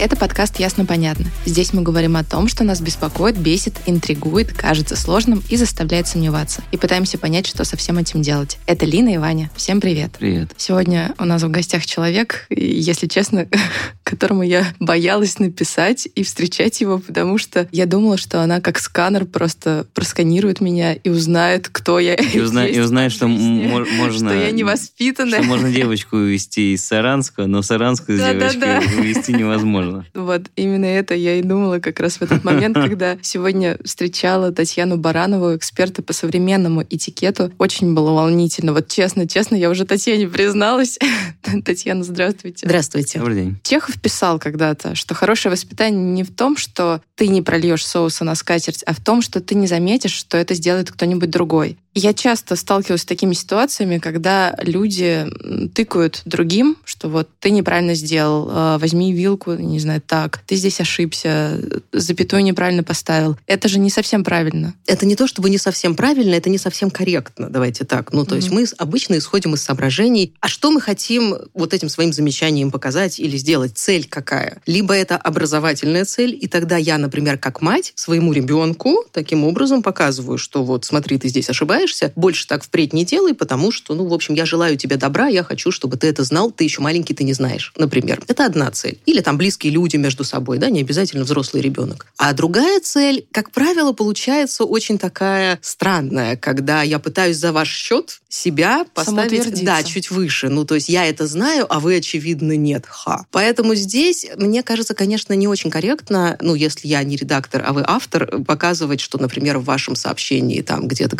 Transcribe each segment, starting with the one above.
Это подкаст «Ясно-понятно». Здесь мы говорим о том, что нас беспокоит, бесит, интригует, кажется сложным и заставляет сомневаться. И пытаемся понять, что со всем этим делать. Это Лина и Ваня. Всем привет. Привет. Сегодня у нас в гостях человек, если честно, которому я боялась написать и встречать его, потому что я думала, что она как сканер просто просканирует меня и узнает, кто я И, узна- и узнает, что можно... что я невоспитанная. Что можно девочку увезти из Саранска, но Саранскую с Да-да-да. девочкой увезти невозможно. Вот именно это я и думала как раз в этот момент, когда сегодня встречала Татьяну Баранову, эксперта по современному этикету. Очень было волнительно. Вот честно, честно, я уже Татьяне призналась. Татьяна, здравствуйте. Здравствуйте. Добрый день. Чехов писал когда-то, что хорошее воспитание не в том, что ты не прольешь соуса на скатерть, а в том, что ты не заметишь, что это сделает кто-нибудь другой. Я часто сталкиваюсь с такими ситуациями, когда люди тыкают другим, что вот ты неправильно сделал, э, возьми вилку, не знаю, так, ты здесь ошибся, запятую неправильно поставил. Это же не совсем правильно. Это не то, чтобы не совсем правильно, это не совсем корректно, давайте так. Ну, то есть Мгм. мы обычно исходим из соображений, а что мы хотим вот этим своим замечанием показать или сделать, цель какая. Либо это образовательная цель, и тогда я, например, как мать своему ребенку таким образом показываю, что вот смотри, ты здесь ошибаешься, больше так впредь не делай, потому что, ну, в общем, я желаю тебе добра, я хочу, чтобы ты это знал, ты еще маленький, ты не знаешь, например. Это одна цель. Или там близкие люди между собой, да, не обязательно взрослый ребенок. А другая цель, как правило, получается очень такая странная, когда я пытаюсь за ваш счет себя поставить, да, чуть выше. Ну, то есть я это знаю, а вы, очевидно, нет. Ха. Поэтому здесь, мне кажется, конечно, не очень корректно, ну, если я не редактор, а вы автор, показывать, что, например, в вашем сообщении там где-то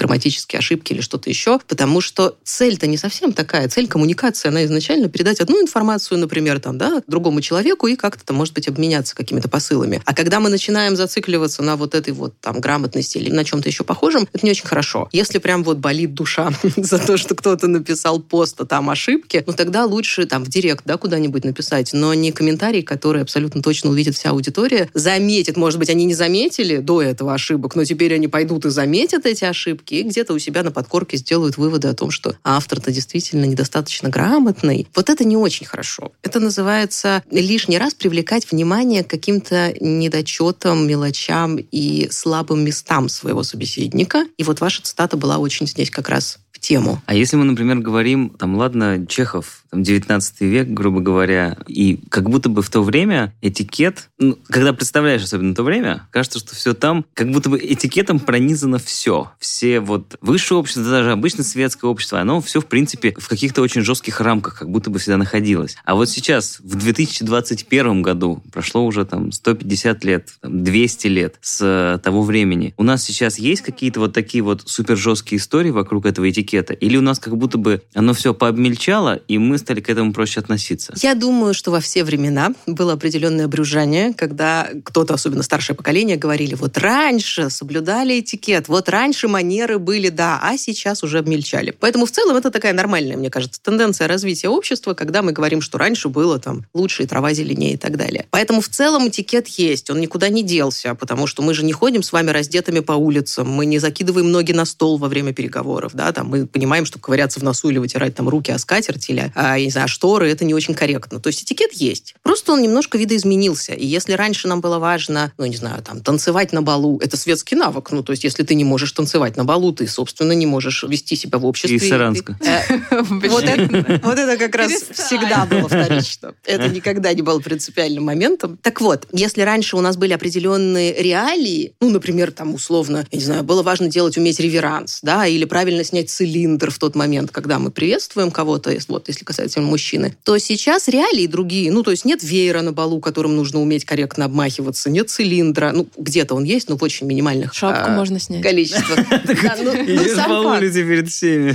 грамматические ошибки или что-то еще, потому что цель-то не совсем такая. Цель коммуникации, она изначально передать одну информацию, например, там, да, другому человеку и как-то там, может быть, обменяться какими-то посылами. А когда мы начинаем зацикливаться на вот этой вот там грамотности или на чем-то еще похожем, это не очень хорошо. Если прям вот болит душа за то, что кто-то написал пост, а там ошибки, ну тогда лучше там в директ, да, куда-нибудь написать, но не комментарий, который абсолютно точно увидит вся аудитория, заметит, может быть, они не заметили до этого ошибок, но теперь они пойдут и заметят эти ошибки, и где-то у себя на подкорке сделают выводы о том, что автор-то действительно недостаточно грамотный. Вот это не очень хорошо. Это называется лишний раз привлекать внимание к каким-то недочетам, мелочам и слабым местам своего собеседника. И вот ваша цитата была очень здесь как раз тему. А если мы, например, говорим, там, ладно, Чехов, там, 19 век, грубо говоря, и как будто бы в то время этикет, ну, когда представляешь особенно то время, кажется, что все там, как будто бы этикетом пронизано все. Все вот высшее общество, даже обычно светское общество, оно все, в принципе, в каких-то очень жестких рамках, как будто бы всегда находилось. А вот сейчас, в 2021 году, прошло уже там 150 лет, там, 200 лет с того времени, у нас сейчас есть какие-то вот такие вот супер жесткие истории вокруг этого этикета? Или у нас как будто бы оно все пообмельчало, и мы стали к этому проще относиться? Я думаю, что во все времена было определенное брюзжание, когда кто-то, особенно старшее поколение, говорили, вот раньше соблюдали этикет, вот раньше манеры были, да, а сейчас уже обмельчали. Поэтому в целом это такая нормальная, мне кажется, тенденция развития общества, когда мы говорим, что раньше было там лучше, и трава зеленее и так далее. Поэтому в целом этикет есть, он никуда не делся, потому что мы же не ходим с вами раздетыми по улицам, мы не закидываем ноги на стол во время переговоров, да, там мы понимаем, что ковыряться в носу или вытирать там руки о скатерть или, а, я не знаю, шторы, это не очень корректно. То есть этикет есть. Просто он немножко видоизменился. И если раньше нам было важно, ну, не знаю, там, танцевать на балу, это светский навык. Ну, то есть если ты не можешь танцевать на балу, ты, собственно, не можешь вести себя в обществе. Из Саранска. Э, Вот это, вот это как раз всегда было вторично. Это никогда не было принципиальным моментом. Так вот, если раньше у нас были определенные реалии, ну, например, там, условно, я не знаю, было важно делать, уметь реверанс, да, или правильно снять цилиндр в тот момент, когда мы приветствуем кого-то, если- вот, если касательно мужчины, то сейчас реалии другие. Ну, то есть нет веера на балу, которым нужно уметь корректно обмахиваться, нет цилиндра. Ну, где-то он есть, но в очень минимальных Шапку а, можно снять. количествах. Да, ну, ну, Идешь по улице перед всеми.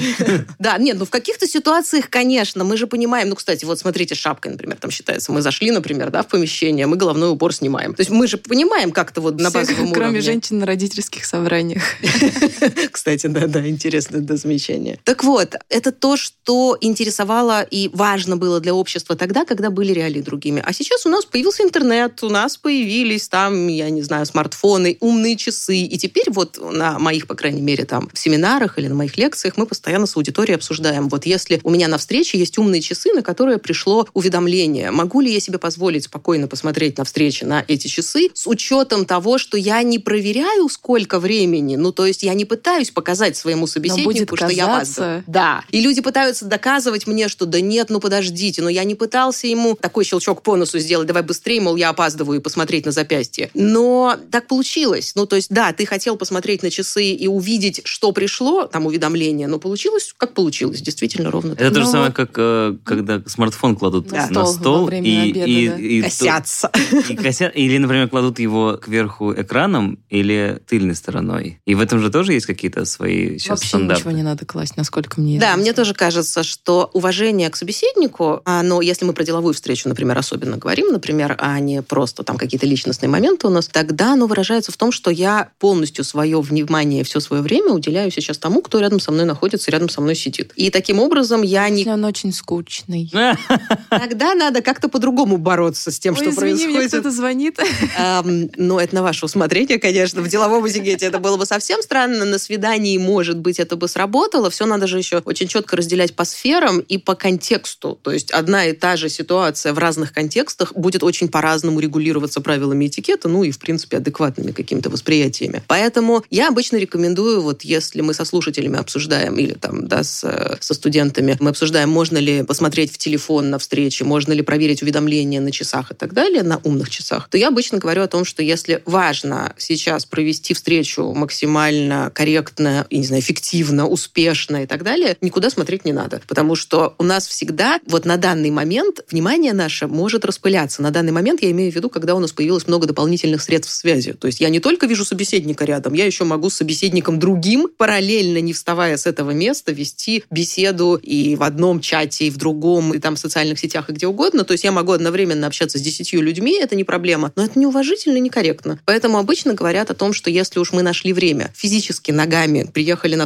Да, нет, ну в каких-то ситуациях, конечно, мы же понимаем, ну, кстати, вот смотрите, шапкой, например, там считается, мы зашли, например, да, в помещение, мы головной убор снимаем. То есть мы же понимаем как-то вот на Все, базовом Кроме уровне. женщин на родительских собраниях. Кстати, да, да, интересное да, замечание. Так вот, это то, что интересовало и важно было для общества тогда, когда были реалии другими. А сейчас у нас появился интернет, у нас появились там, я не знаю, смартфоны, умные часы. И теперь вот на моих, по крайней мере, там в семинарах или на моих лекциях мы постоянно с аудиторией обсуждаем. Вот если у меня на встрече есть умные часы, на которые пришло уведомление, могу ли я себе позволить спокойно посмотреть на встрече на эти часы с учетом того, что я не проверяю, сколько времени, ну, то есть я не пытаюсь показать своему собеседнику, что я опаздываю. Да. И люди пытаются доказывать мне, что да нет, ну подождите, но я не пытался ему такой щелчок по носу сделать, давай быстрее, мол, я опаздываю и посмотреть на запястье. Но так получилось. Ну, то есть, да, ты хотел посмотреть на часы и увидеть, что пришло, там уведомление, но получилось, как получилось, действительно ровно Это так. то же Ну, самое, как э, когда смартфон кладут Да. на Стол стол во время и, обеда, и, да. и Косятся. и косят, или, например, кладут его кверху экраном или тыльной стороной. И в этом же тоже есть какие-то свои сейчас Вообще стандарты. ничего не надо класть, насколько мне Да, мне тоже кажется, что уважение к собеседнику, а, но если мы про деловую встречу, например, особенно говорим, например, а не просто там какие-то личностные моменты у нас, тогда оно выражается в том, что я полностью свое внимание, все свое время уделяю сейчас тому, кто рядом со мной находится, рядом со мной сидит. И таким образом я не... Если он очень скучный. Тогда надо как-то по-другому бороться с тем, Ой, что извини, мне происходит. кто-то звонит. Эм, ну, это на ваше усмотрение, конечно. В деловом этикете это было бы совсем странно. На свидании, может быть, это бы сработало. Все надо же еще очень четко разделять по сферам и по контексту. То есть одна и та же ситуация в разных контекстах будет очень по-разному регулироваться правилами этикета, ну и, в принципе, адекватными какими-то восприятиями. Поэтому я обычно рекомендую, вот если мы со слушателями обсуждаем или там, да, с, со студентами, мы обсуждаем, можно ли посмотреть в телефон на встрече, можно ли проверить уведомления на часах и так далее, на умных часах, то я обычно говорю о том, что если важно сейчас провести встречу максимально корректно, я не знаю, эффективно, успешно и так далее, никуда смотреть не надо. Потому что у нас всегда, вот на данный момент, внимание наше может распыляться. На данный момент я имею в виду, когда у нас появилось много дополнительных средств связи. То есть я не только вижу собеседника рядом, я еще могу с собеседником другим, параллельно не вставая с этого места, вести беседу и в одном чате, и в другом, и там в социальных сетях, и где угодно. То есть я могу одновременно общаться с десятью людьми, это не проблема. Но это неуважительно и некорректно. Поэтому обычно говорят о том, что если уж мы нашли время, физически ногами приехали на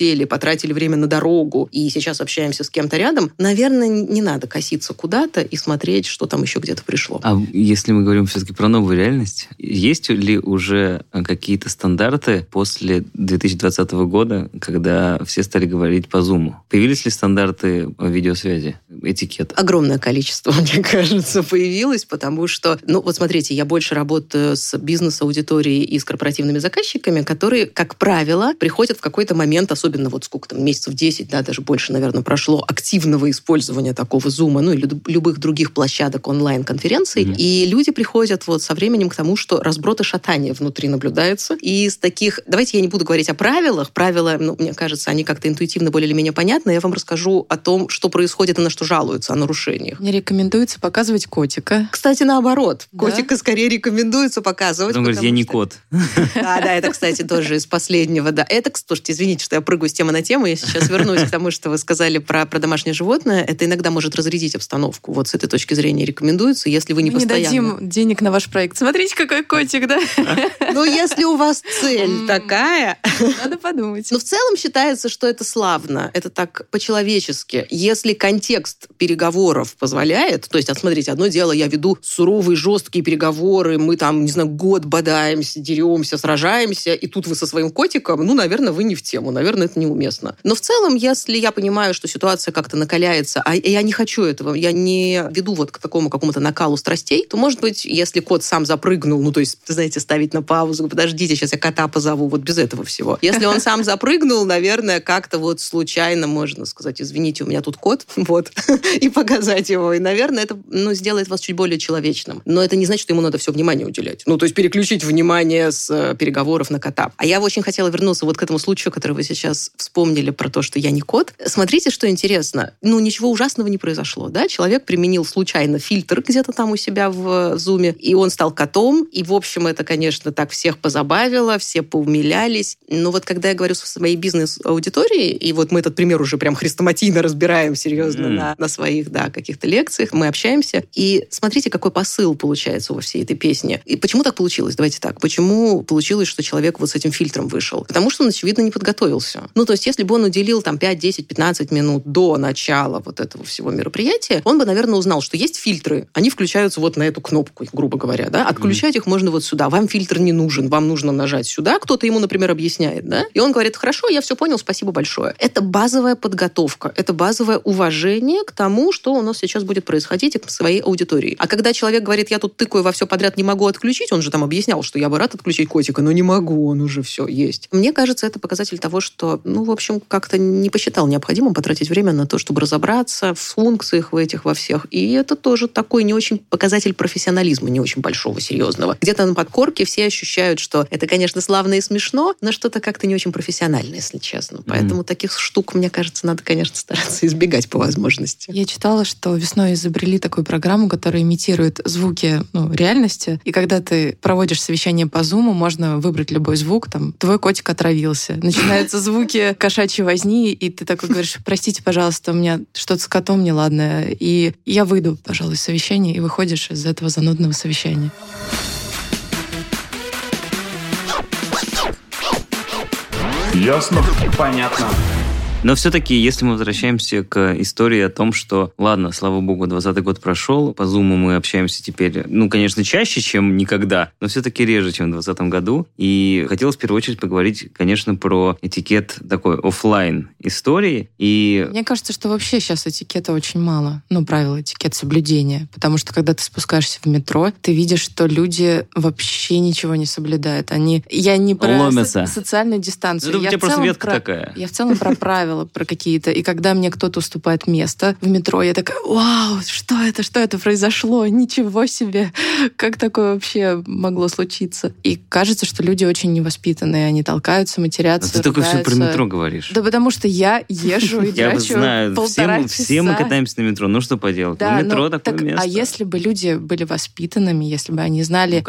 сели, потратили время на дорогу, и сейчас общаемся с кем-то рядом, наверное, не надо коситься куда-то и смотреть, что там еще где-то пришло. А если мы говорим все-таки про новую реальность, есть ли уже какие-то стандарты после 2020 года, когда все стали говорить по Zoom? Появились ли стандарты видеосвязи, этикет? Огромное количество, мне кажется, появилось, потому что, ну вот смотрите, я больше работаю с бизнес-аудиторией и с корпоративными заказчиками, которые, как правило, приходят в какой-то момент, особенно вот сколько там, месяцев 10, да, даже больше, наверное, прошло активного использования такого зума, ну и лю- любых других площадок онлайн-конференций, Мгм. и люди приходят вот со временем к тому, что разброд и шатание внутри наблюдается. И из таких... Давайте я не буду говорить о правилах. Правила, ну, мне кажется, они как-то интуитивно более или менее понятны. Я вам расскажу о том, что происходит и на что жалуются, о нарушениях. Мне рекомендуется показывать котика. Кстати, наоборот. Да? Котика скорее рекомендуется показывать. Он говорит, я не что- кот. Да, да, это, кстати, тоже из последнего. Да, это, слушайте, извините, что я прыгаю с темы на тему. Я сейчас вернусь к тому, что вы сказали про, про домашнее животное. Это иногда может разрядить обстановку. Вот с этой точки зрения рекомендуется, если вы не Мы не постоянно. дадим денег на ваш проект. Смотрите, какой котик, да? Ну, если у вас цель такая, Надо подумать. Но в целом считается, что это славно, это так по-человечески. Если контекст переговоров позволяет, то есть, а смотрите, одно дело, я веду суровые, жесткие переговоры, мы там, не знаю, год бодаемся, деремся, сражаемся, и тут вы со своим котиком, ну, наверное, вы не в тему, наверное, это неуместно. Но в целом, если я понимаю, что ситуация как-то накаляется, а я не хочу этого, я не веду вот к такому какому-то накалу страстей, то, может быть, если кот сам запрыгнул, ну, то есть, знаете, ставить на паузу, подождите, сейчас я кота позову, вот без этого всего. Если он сам запрыгнул, наверное, как-то вот случайно можно сказать, извините, у меня тут кот, вот, и показать его. И, наверное, это, ну, сделает вас чуть более человечным. Но это не значит, что ему надо все внимание уделять. Ну, то есть переключить внимание с э, переговоров на кота. А я очень хотела вернуться вот к этому случаю, который вы сейчас вспомнили про то, что я не кот. Смотрите, что интересно. Ну, ничего ужасного не произошло, да? Человек применил случайно фильтр где-то там у себя в зуме, и он стал котом. И, в общем, это, конечно, так всех позабавило, все поумилялись. Но вот когда я говорю со своей бизнес-аудиторией, и вот мы этот пример уже прям хрестоматийно разбираем серьезно Мгм. на, на своих, да, каких-то лекциях, мы общаемся, и смотрите, какой посыл получается во всей этой песне. И почему так получилось? Давайте так. Почему получилось, что человек вот с этим фильтром вышел? Потому что он, очевидно, не подготовился. Ну, то есть, если бы он уделил там 5, 10, 15 минут до начала вот этого всего мероприятия, он бы, наверное, узнал, что есть фильтры, они включаются вот на эту кнопку, грубо говоря, да, отключать mm. их можно вот сюда, вам фильтр не нужен, вам нужно нажать сюда, кто-то ему, например, объясняет, да, и он говорит, хорошо, я все понял, спасибо большое. Это базовая подготовка, это базовое уважение к тому, что у нас сейчас будет происходить и к своей аудитории. А когда человек говорит, я тут тыкаю во все подряд, не могу отключить, он же там объяснял, что я бы рад отключить котика, но не могу, он уже все есть. Мне кажется, это показатель того, что, ну, в общем, как-то не посчитал необходимым потратить время на то, чтобы разобраться в функциях в этих во всех. И это тоже такой не очень показатель профессионализма, не очень большого, серьезного. Где-то на подкорке все ощущают, что это, конечно, славно и смешно, но что-то как-то не очень профессионально, если честно. Поэтому mm-hmm. таких штук, мне кажется, надо, конечно, стараться избегать по возможности. Я читала, что весной изобрели такую программу, которая имитирует звуки ну, реальности. И когда ты проводишь совещание по Zoom, можно выбрать любой звук. Там, твой котик отравился. Начинаются звуки кошачьей возни, и ты такой говоришь, простите, пожалуйста, у меня что-то с котом неладное. И я выйду, пожалуй, из совещания, и выходишь из этого занудного совещания. Ясно? Понятно. Но все-таки, если мы возвращаемся к истории о том, что, ладно, слава богу, 20 год прошел, по Zoom мы общаемся теперь, ну, конечно, чаще, чем никогда, но все-таки реже, чем в 2020 году. И хотелось в первую очередь поговорить, конечно, про этикет такой офлайн истории. И... Мне кажется, что вообще сейчас этикета очень мало. Ну, правила этикет соблюдения. Потому что, когда ты спускаешься в метро, ты видишь, что люди вообще ничего не соблюдают. Они... Я не про Ломятся. социальную дистанцию. Ну, я у тебя просто ветка про... такая. Я в целом про правила правила про какие-то. И когда мне кто-то уступает место в метро, я такая, вау, что это, что это произошло? Ничего себе! Как такое вообще могло случиться? И кажется, что люди очень невоспитанные, они толкаются, матерятся, а Ты только все про метро говоришь. Да потому что я езжу и Я знаю, все, все мы катаемся на метро, ну что поделать? Да, ну, метро ну, такое так, место. А если бы люди были воспитанными, если бы они знали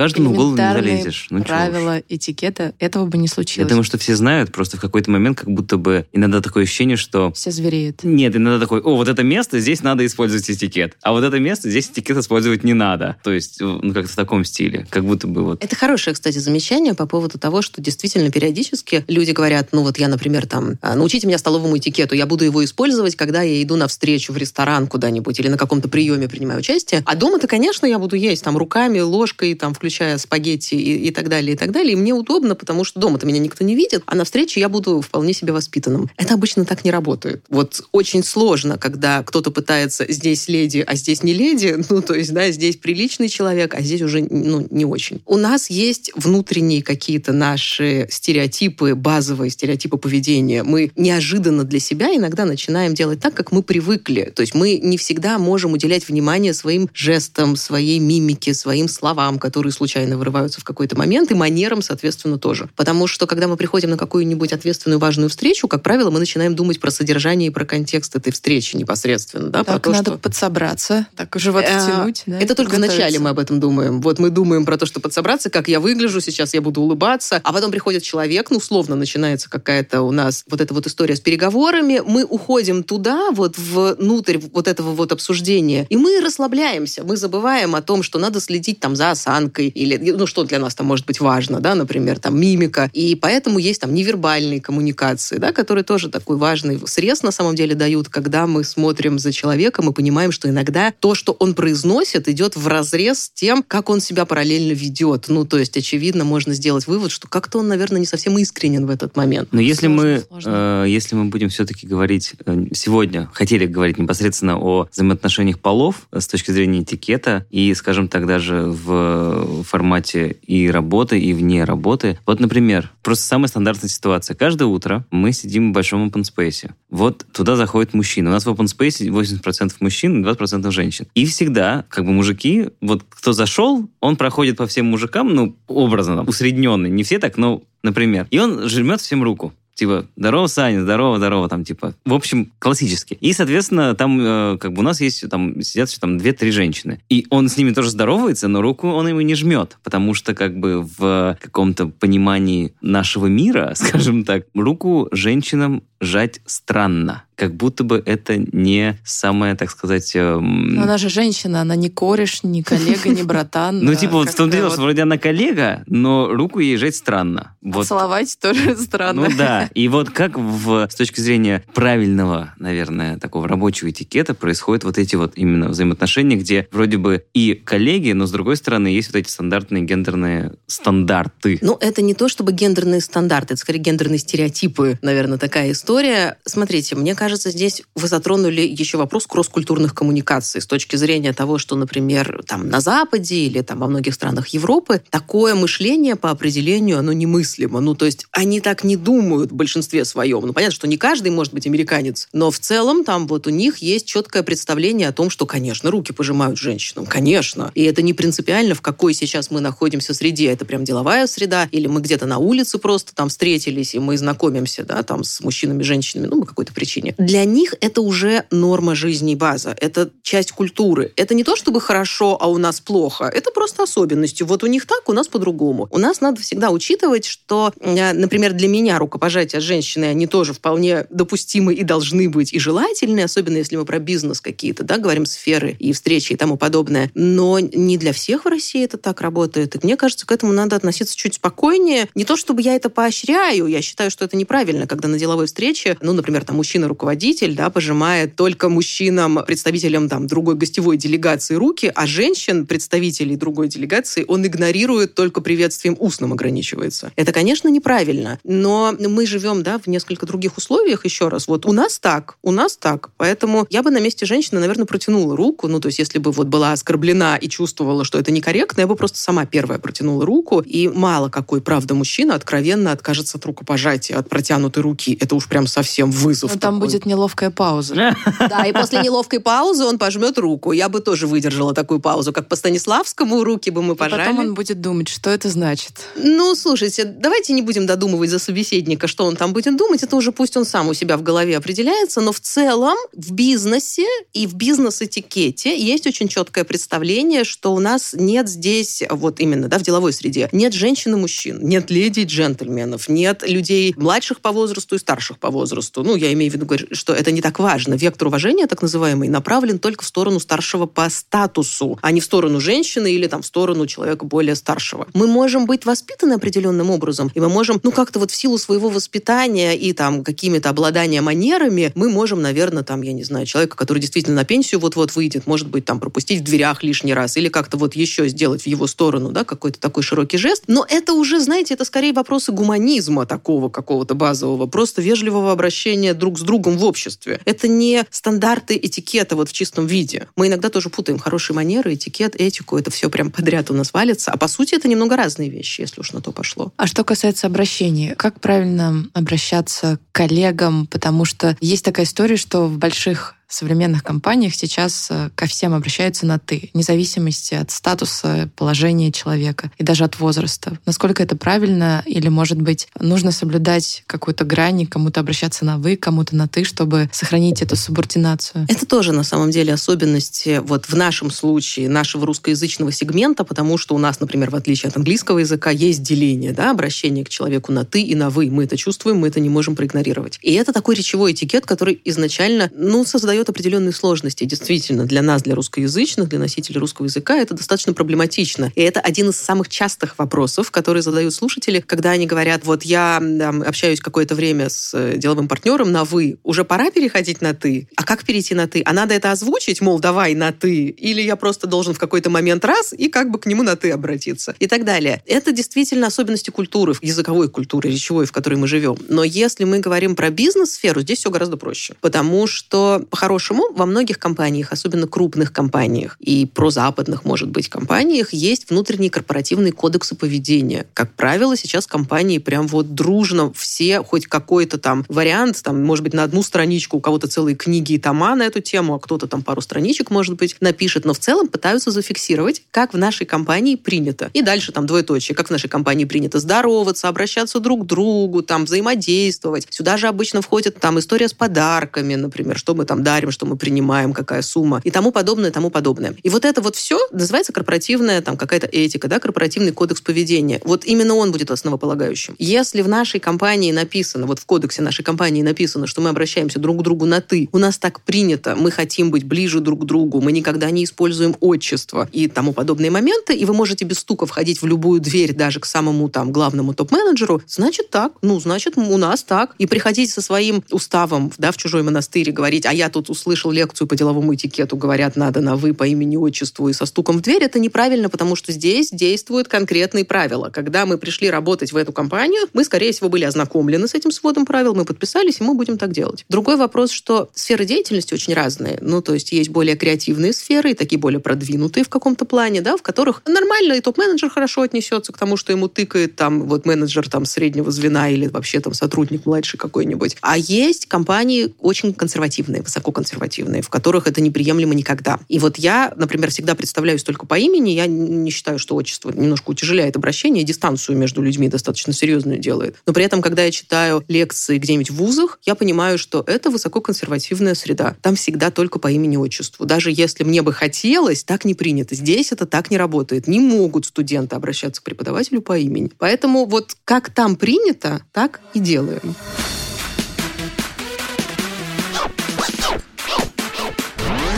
ну. Ну, правила этикета, этого бы не случилось. Я думаю, что все знают, просто в какой-то момент как будто бы иногда такое ощущение, что все звереют. Нет, иногда такой, о, вот это место, здесь надо использовать этикет, а вот это место, здесь этикет использовать не надо. То есть, ну, как-то в таком стиле, как будто бы вот... Это хорошее, кстати, замечание по поводу того, что действительно периодически люди говорят, ну, вот я, например, там, «А, научите меня столовому этикету, я буду его использовать, когда я иду на встречу в ресторан куда-нибудь или на каком-то приеме принимаю участие. А дома-то, конечно, я буду есть там руками, ложкой, там, включая спагетти и, и так далее, и так далее. И мне удобно, потому что дома-то меня никто не видит, а на встрече я буду вполне себе воспитанным. Это обычно так не работает. Вот очень сложно, когда кто-то пытается здесь леди, а здесь не леди, ну, то есть, да, здесь приличный человек, а здесь уже, ну, не очень. У нас есть внутренние какие-то наши стереотипы, базовые стереотипы поведения. Мы неожиданно для себя иногда начинаем делать так, как мы привыкли. То есть мы не всегда можем уделять внимание своим жестам, своей мимике, своим словам, которые случайно вырываются в какой-то момент, и манерам, соответственно, тоже. Потому что, когда мы приходим на какую-нибудь ответственную, важную встречу, как правило, мы начинаем думать про содержание и про контекст этой встречи непосредственно. Да, так, про то, надо что... подсобраться, так живот э, втянуть. Да, это только в начале мы об этом думаем. Вот мы думаем про то, что подсобраться, как я выгляжу, сейчас я буду улыбаться, а потом приходит человек, ну, условно начинается какая-то у нас вот эта вот история с переговорами, мы уходим туда, вот внутрь вот этого вот обсуждения, и мы расслабляемся, мы забываем о том, что надо следить там за осанкой, или, ну, что для нас там может быть важно, да, например, там мимика, и поэтому есть там невербальные коммуникации, да, которые тоже такой важный срез на самом деле дают, когда мы смотрим за человеком и понимаем, что иногда то, что он произносит, идет в разрез с тем, как он себя параллельно ведет. Ну, то есть, очевидно, можно сделать вывод, что как-то он, наверное, не совсем искренен в этот момент. Но если сложно, мы, сложно. Э, если мы будем все-таки говорить э, сегодня, хотели говорить непосредственно о взаимоотношениях полов э, с точки зрения этикета и, скажем так, даже в формате и работы, и вне работы. Вот, например, просто самая стандартная ситуация. Каждое утро мы сидим в большом open space. Вот туда заходит мужчина. У нас в open space 80% мужчин и 20% женщин. И всегда, как бы мужики, вот кто зашел, он проходит по всем мужикам, ну, образно, усредненный. Не все так, но, например. И он жмет всем руку типа, здорово, Саня, здорово, здорово, там, типа, в общем, классически. И, соответственно, там, э, как бы у нас есть, там, сидят еще там две-три женщины. И он с ними тоже здоровается, но руку он ему не жмет, потому что, как бы, в каком-то понимании нашего мира, скажем так, руку женщинам жать странно как будто бы это не самое, так сказать... Эм... Но она же женщина, она не кореш, не коллега, не братан. Ну, типа, вот в том дело, что вроде она коллега, но руку ей жать странно. Вот. Целовать тоже странно. Ну да. И вот как в, с точки зрения правильного, наверное, такого рабочего этикета происходят вот эти вот именно взаимоотношения, где вроде бы и коллеги, но с другой стороны есть вот эти стандартные гендерные стандарты. Ну, это не то чтобы гендерные стандарты, это скорее гендерные стереотипы, наверное, такая история. Смотрите, мне кажется, здесь вы затронули еще вопрос кросс-культурных коммуникаций с точки зрения того, что, например, там на Западе или там во многих странах Европы такое мышление по определению, оно немыслимо. Ну, то есть они так не думают в большинстве своем. Ну, понятно, что не каждый может быть американец, но в целом там вот у них есть четкое представление о том, что, конечно, руки пожимают женщинам, конечно. И это не принципиально, в какой сейчас мы находимся среде. Это прям деловая среда, или мы где-то на улице просто там встретились, и мы знакомимся, да, там с мужчинами, женщинами, ну, по какой-то причине. Для них это уже норма жизни база. Это часть культуры. Это не то, чтобы хорошо, а у нас плохо. Это просто особенности. Вот у них так, у нас по-другому. У нас надо всегда учитывать, что, э, например, для меня рукопожатия с женщиной, они тоже вполне допустимы и должны быть, и желательны, особенно если мы про бизнес какие-то, да, говорим сферы и встречи и тому подобное. Но не для всех в России это так работает. И мне кажется, к этому надо относиться чуть спокойнее. Не то, чтобы я это поощряю, я считаю, что это неправильно, когда на деловой встрече, ну, например, там мужчина-руководитель, да, пожимает только мужчинам, представителям там другой гостевой делегации руки, а женщин, представителей другой делегации, он игнорирует только приветствием устным ограничивается. Это, конечно, неправильно, но мы живем, да, в несколько других условиях, еще раз. Вот у нас так, у нас так. Поэтому я бы на месте женщины, наверное, протянула руку. Ну, то есть, если бы вот была оскорблена и чувствовала, что это некорректно, я бы просто сама первая протянула руку. И мало какой, правда, мужчина откровенно откажется от рукопожатия, от протянутой руки. Это уж прям совсем вызов. Но там такой. Будет неловкая пауза. Да, и после неловкой паузы он пожмет руку. Я бы тоже выдержала такую паузу, как по Станиславскому руки бы мы пожали. И потом он будет думать, что это значит. Ну, слушайте, давайте не будем додумывать за собеседника, что он там будет думать. Это уже пусть он сам у себя в голове определяется. Но в целом в бизнесе и в бизнес-этикете есть очень четкое представление, что у нас нет здесь, вот именно, да, в деловой среде, нет женщин и мужчин, нет леди и джентльменов, нет людей младших по возрасту и старших по возрасту. Ну, я имею в виду, что это не так важно. Вектор уважения, так называемый, направлен только в сторону старшего по статусу, а не в сторону женщины или там в сторону человека более старшего. Мы можем быть воспитаны определенным образом, и мы можем, ну, как-то вот в силу своего воспитания и там какими-то обладания манерами, мы можем, наверное, там, я не знаю, человека, который действительно на пенсию вот-вот выйдет, может быть, там пропустить в дверях лишний раз или как-то вот еще сделать в его сторону, да, какой-то такой широкий жест. Но это уже, знаете, это скорее вопросы гуманизма такого какого-то базового, просто вежливого обращения друг с другом в обществе. Это не стандарты этикета вот в чистом виде. Мы иногда тоже путаем хорошие манеры, этикет, этику. Это все прям подряд у нас валится. А по сути это немного разные вещи, если уж на то пошло. А что касается обращений, как правильно обращаться к коллегам? Потому что есть такая история, что в больших современных компаниях сейчас э, ко всем обращаются на «ты», вне зависимости от статуса, положения человека и даже от возраста. Насколько это правильно или, может быть, нужно соблюдать какую-то грань, кому-то обращаться на «вы», кому-то на «ты», чтобы сохранить эту субординацию? Это тоже, на самом деле, особенности вот в нашем случае нашего русскоязычного сегмента, потому что у нас, например, в отличие от английского языка, есть деление, да, обращение к человеку на «ты» и на «вы». Мы это чувствуем, мы это не можем проигнорировать. И это такой речевой этикет, который изначально, ну, создает создает определенные сложности. Действительно, для нас, для русскоязычных, для носителей русского языка, это достаточно проблематично. И это один из самых частых вопросов, которые задают слушатели, когда они говорят, вот я там, общаюсь какое-то время с э, деловым партнером на «вы», уже пора переходить на «ты», а как перейти на «ты»? А надо это озвучить, мол, давай на «ты», или я просто должен в какой-то момент раз и как бы к нему на «ты» обратиться и так далее. Это действительно особенности культуры, языковой культуры, речевой, в которой мы живем. Но если мы говорим про бизнес-сферу, здесь все гораздо проще. Потому что, по по-хорошему, во многих компаниях, особенно крупных компаниях и прозападных, может быть, компаниях, есть внутренние корпоративные кодексы поведения. Как правило, сейчас компании прям вот дружно все, хоть какой-то там вариант, там, может быть, на одну страничку, у кого-то целые книги и тома на эту тему, а кто-то там пару страничек, может быть, напишет, но в целом пытаются зафиксировать, как в нашей компании принято. И дальше там двоеточие, как в нашей компании принято здороваться, обращаться друг к другу, там, взаимодействовать. Сюда же обычно входит там история с подарками, например, что мы там дарим говорим, что мы принимаем, какая сумма и тому подобное, тому подобное. И вот это вот все называется корпоративная там какая-то этика, да, корпоративный кодекс поведения. Вот именно он будет основополагающим. Если в нашей компании написано, вот в кодексе нашей компании написано, что мы обращаемся друг к другу на «ты», у нас так принято, мы хотим быть ближе друг к другу, мы никогда не используем отчество и тому подобные моменты, и вы можете без стука входить в любую дверь, даже к самому там главному топ-менеджеру, значит так, ну, значит, у нас так. И приходить со своим уставом, да, в чужой монастырь и говорить, а я тут услышал лекцию по деловому этикету, говорят, надо на «вы» по имени, отчеству и со стуком в дверь, это неправильно, потому что здесь действуют конкретные правила. Когда мы пришли работать в эту компанию, мы, скорее всего, были ознакомлены с этим сводом правил, мы подписались, и мы будем так делать. Другой вопрос, что сферы деятельности очень разные. Ну, то есть есть более креативные сферы и такие более продвинутые в каком-то плане, да, в которых нормально и топ-менеджер хорошо отнесется к тому, что ему тыкает там вот менеджер там среднего звена или вообще там сотрудник младший какой-нибудь. А есть компании очень консервативные, высококонсервативные, в которых это неприемлемо никогда. И вот я, например, всегда представляюсь только по имени, я не считаю, что отчество немножко утяжеляет обращение, дистанцию между людьми достаточно серьезную делает. Но при этом, когда я читаю лекции где-нибудь в вузах, я понимаю, что это высококонсервативная среда. Там всегда только по имени-отчеству. Даже если мне бы хотелось, так не принято. Здесь это так не работает. Не могут студенты обращаться к преподавателю по имени. Поэтому вот как там принято, так и делаем.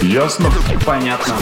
Ясно? Понятно.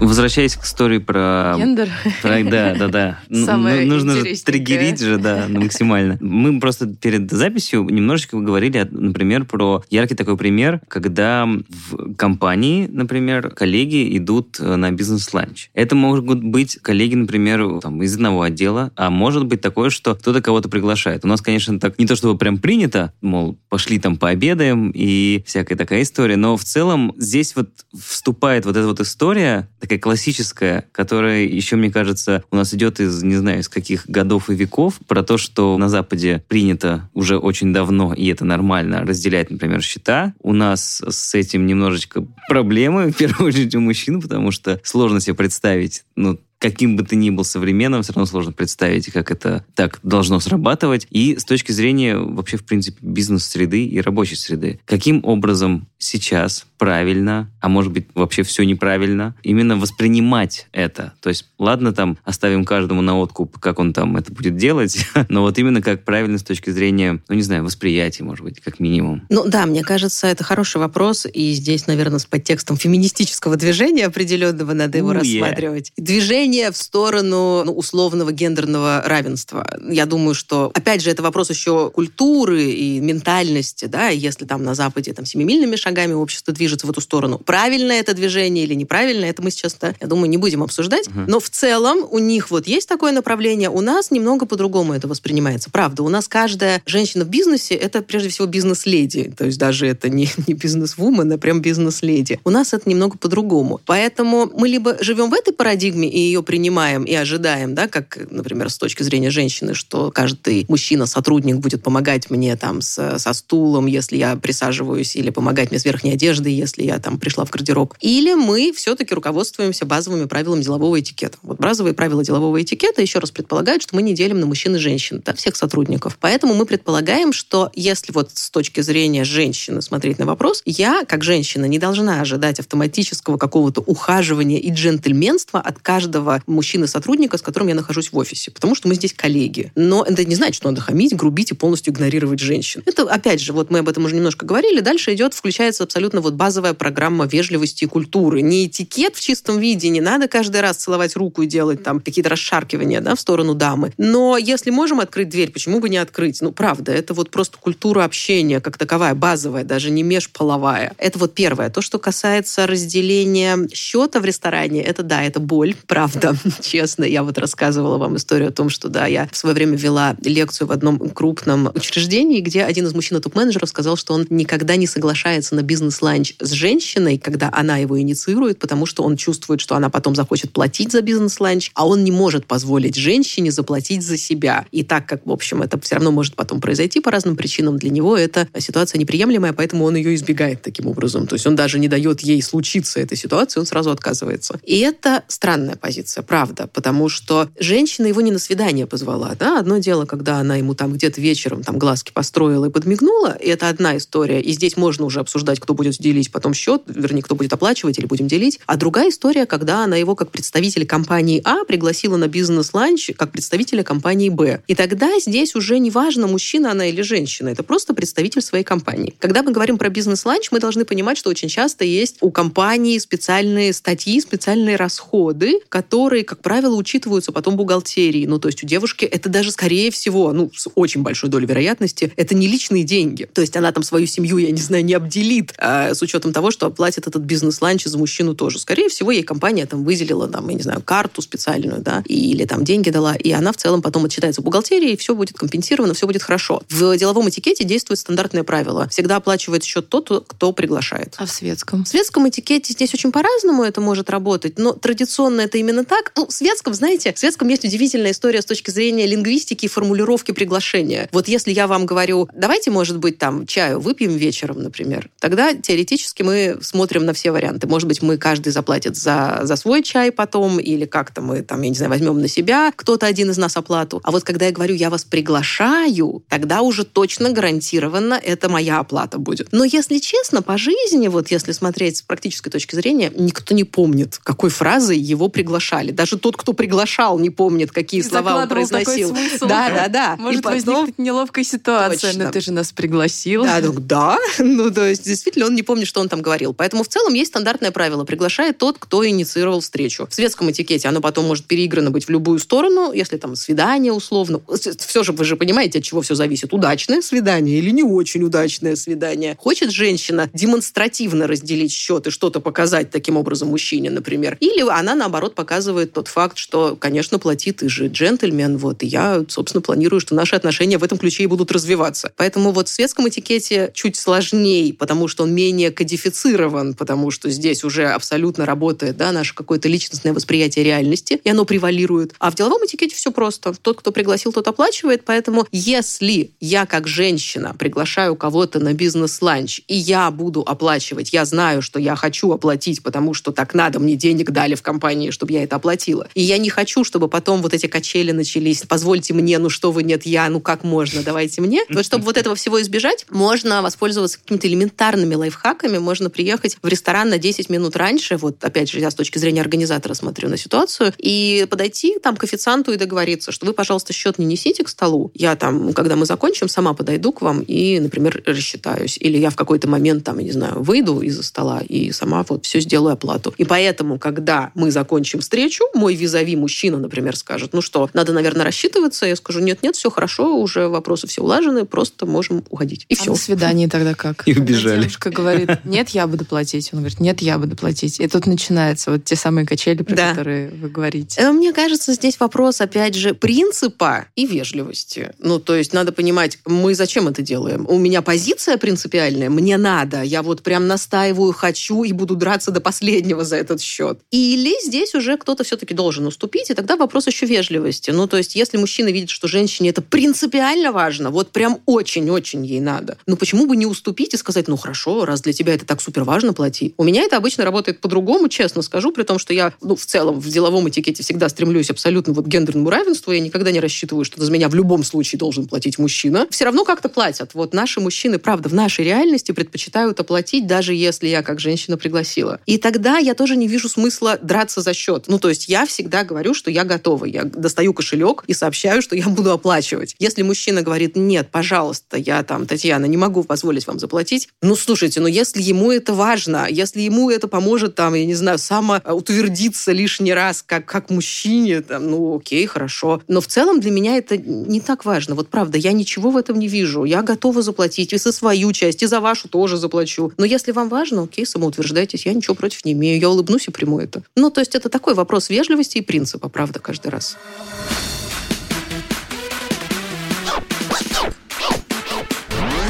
Возвращаясь к истории про... Гендер. про- да, да, да. Ну, Самое ну, Нужно же триггерить же, да, ну, максимально. Мы просто перед записью немножечко говорили, например, про яркий такой пример, когда в компании, например, коллеги идут э, на бизнес-ланч. Это могут быть коллеги, например, там, из одного отдела, а может быть такое, что кто-то кого-то приглашает. У нас, конечно, так не то чтобы прям принято, мол, пошли там пообедаем и всякая такая история, но в целом здесь вот вступает вот эта вот история, такая классическая, которая еще, мне кажется, у нас идет из, не знаю, из каких годов и веков, про то, что на Западе принято уже очень давно, и это нормально, разделять, например, счета. У нас с этим немножечко проблемы, в первую очередь у мужчин, потому что сложно себе представить, ну, каким бы ты ни был современным, все равно сложно представить, как это так должно срабатывать. И с точки зрения вообще, в принципе, бизнес-среды и рабочей среды. Каким образом сейчас правильно, а может быть вообще все неправильно, именно воспринимать это? То есть, ладно, там оставим каждому на откуп, как он там это будет делать, но вот именно как правильно с точки зрения, ну не знаю, восприятия, может быть, как минимум. Ну да, мне кажется, это хороший вопрос, и здесь, наверное, с подтекстом феминистического движения определенного надо его yeah. рассматривать. Движение в сторону ну, условного гендерного равенства. Я думаю, что, опять же, это вопрос еще культуры и ментальности, да, если там на Западе там семимильными шагами общество движется в эту сторону. Правильно это движение или неправильно, это мы сейчас, я думаю, не будем обсуждать. Мгм. Но в целом у них вот есть такое направление, у нас немного по-другому это воспринимается. Правда, у нас каждая женщина в бизнесе это прежде всего бизнес-леди. То есть даже это не, не бизнес-вумен, а прям бизнес-леди. У нас это немного по-другому. Поэтому мы либо живем в этой парадигме и ее принимаем и ожидаем, да, как, например, с точки зрения женщины, что каждый мужчина-сотрудник будет помогать мне там с- со стулом, если я присаживаюсь, или помогать мне с верхней одеждой, если я там пришла в гардероб. Или мы все-таки руководствуемся базовыми правилами делового этикета. Вот базовые правила делового этикета еще раз предполагают, что мы не делим на мужчин и женщин, да, всех сотрудников. Поэтому мы предполагаем, что если вот с точки зрения женщины смотреть на вопрос, я, как женщина, не должна ожидать автоматического какого-то ухаживания и джентльменства от каждого мужчины-сотрудника, с которым я нахожусь в офисе, потому что мы здесь коллеги. Но это не значит, что надо хамить, грубить и полностью игнорировать женщин. Это, опять же, вот мы об этом уже немножко говорили, дальше идет, включается абсолютно вот базовая программа вежливости и культуры. Не этикет в чистом виде, не надо каждый раз целовать руку и делать там какие-то расшаркивания да, в сторону дамы. Но если можем открыть дверь, почему бы не открыть? Ну, правда, это вот просто культура общения как таковая, базовая, даже не межполовая. Это вот первое. То, что касается разделения счета в ресторане, это да, это боль, правда, честно. Я вот рассказывала вам историю о том, что да, я в свое время вела лекцию в одном крупном учреждении, где один из мужчин топ-менеджеров сказал, что он никогда не соглашается на бизнес-ланч с женщиной, когда она его инициирует, потому что он чувствует, что она потом захочет платить за бизнес-ланч, а он не может позволить женщине заплатить за себя. И так как, в общем, это все равно может потом произойти по разным причинам, для него эта ситуация неприемлемая, поэтому он ее избегает таким образом. То есть он даже не дает ей случиться этой ситуации, он сразу отказывается. И это странная позиция. Меняется, правда, потому что женщина его не на свидание позвала, да, одно дело, когда она ему там где-то вечером там глазки построила и подмигнула, и это одна история, и здесь можно уже обсуждать, кто будет делить потом счет, вернее, кто будет оплачивать или будем делить, а другая история, когда она его как представитель компании А пригласила на бизнес-ланч как представителя компании Б. И тогда здесь уже не важно, мужчина она или женщина, это просто представитель своей компании. Когда мы говорим про бизнес-ланч, мы должны понимать, что очень часто есть у компании специальные статьи, специальные расходы, которые, как правило, учитываются потом бухгалтерии. Ну, то есть у девушки это даже, скорее всего, ну, с очень большой долей вероятности, это не личные деньги. То есть она там свою семью, я не знаю, не обделит а, с учетом того, что оплатит этот бизнес-ланч за мужчину тоже. Скорее всего, ей компания там выделила, там, я не знаю, карту специальную, да, или там деньги дала, и она в целом потом отчитается в бухгалтерии, и все будет компенсировано, все будет хорошо. В деловом этикете действует стандартное правило. Всегда оплачивает счет тот, кто приглашает. А в светском? В светском этикете здесь очень по-разному это может работать, но традиционно это именно так. Ну, в светском, знаете, в светском есть удивительная история с точки зрения лингвистики и формулировки приглашения. Вот если я вам говорю, давайте, может быть, там чаю выпьем вечером, например, тогда теоретически мы смотрим на все варианты. Может быть, мы каждый заплатит за, за свой чай потом, или как-то мы там, я не знаю, возьмем на себя кто-то один из нас оплату. А вот когда я говорю, я вас приглашаю, тогда уже точно гарантированно это моя оплата будет. Но если честно, по жизни, вот если смотреть с практической точки зрения, никто не помнит, какой фразой его приглашали. Даже тот, кто приглашал, не помнит, какие И слова он произносил. Да, да, да. Может И потом- возникнуть неловкая ситуация. Точно. Но ты же нас пригласил. Да, ну, да. Ну, то есть, действительно, он не помнит, что он там говорил. Поэтому в целом есть стандартное правило. Приглашает тот, кто инициировал встречу. В светском этикете оно потом может переиграно быть в любую сторону, если там свидание условно. Все же, вы же понимаете, от чего все зависит. Удачное свидание или не очень удачное свидание. Хочет женщина демонстративно разделить счет и что-то показать таким образом мужчине, например. Или она, наоборот, показывает тот факт, что, конечно, плати ты же джентльмен, вот, и я, собственно, планирую, что наши отношения в этом ключе и будут развиваться. Поэтому вот в светском этикете чуть сложнее, потому что он менее кодифицирован, потому что здесь уже абсолютно работает да, наше какое-то личностное восприятие реальности, и оно превалирует. А в деловом этикете все просто. Тот, кто пригласил, тот оплачивает. Поэтому если я как женщина приглашаю кого-то на бизнес-ланч, и я буду оплачивать, я знаю, что я хочу оплатить, потому что так надо, мне денег дали в компании, чтобы я это оплатила. И я не хочу, чтобы потом вот эти качели начались. Позвольте мне, ну что вы, нет, я, ну как можно, давайте мне. Вот чтобы вот этого всего избежать, можно воспользоваться какими-то элементарными лайфхаками. Можно приехать в ресторан на 10 минут раньше, вот опять же, я с точки зрения организатора смотрю на ситуацию, и подойти там к официанту и договориться, что вы, пожалуйста, счет не несите к столу. Я там, когда мы закончим, сама подойду к вам и, например, рассчитаюсь. Или я в какой-то момент там, я не знаю, выйду из-за стола и сама вот все сделаю оплату. И поэтому, когда мы закончим встречу, мой визави мужчина, например, скажет, ну что, надо, наверное, рассчитываться. Я скажу, нет-нет, все хорошо, уже вопросы все улажены, просто можем уходить. И А все. на свидании тогда как? И убежали. Девушка говорит, нет, я буду платить. Он говорит, нет, я буду платить. И тут начинаются вот те самые качели, про Да. которые вы говорите. Э, Мне кажется, здесь вопрос, опять же, принципа и вежливости. Ну, то есть надо понимать, мы зачем это делаем? У меня позиция принципиальная, мне надо, я вот прям настаиваю, хочу и буду драться до последнего за этот счет. Или здесь уже кто-то все-таки должен уступить, и тогда вопрос еще вежливости. Ну, то есть если мужчина видит, что женщине это принципиально важно, вот прям очень-очень ей надо, ну почему бы не уступить и сказать, ну хорошо, раз для тебя это так супер важно, плати. У меня это обычно работает по-другому, честно скажу, при том, что я, ну, в целом в деловом этикете всегда стремлюсь абсолютно вот к гендерному равенству, я никогда не рассчитываю, что за меня в любом случае должен платить мужчина. Все равно как-то платят. Вот наши мужчины, правда, в нашей реальности предпочитают оплатить, даже если я как женщина пригласила. И тогда я тоже не вижу смысла драться за счет. Ну, то есть я всегда говорю, что я готова. Я достаю кошелек и сообщаю, что я буду оплачивать. Если мужчина говорит, нет, пожалуйста, я там, Татьяна, не могу позволить вам заплатить. Ну, слушайте, ну если ему это важно, если ему это поможет, там, я не знаю, самоутвердиться лишний раз, как, как мужчине, там, ну, окей, хорошо. Но в целом для меня это не так важно. Вот правда, я ничего в этом не вижу. Я готова заплатить и за свою часть, и за вашу тоже заплачу. Но если вам важно, окей, самоутверждайтесь, я ничего против не имею. Я улыбнусь и приму это. Ну, то есть это такой вопрос вежливости и принципа, правда, каждый раз.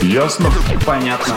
Ясно? Понятно.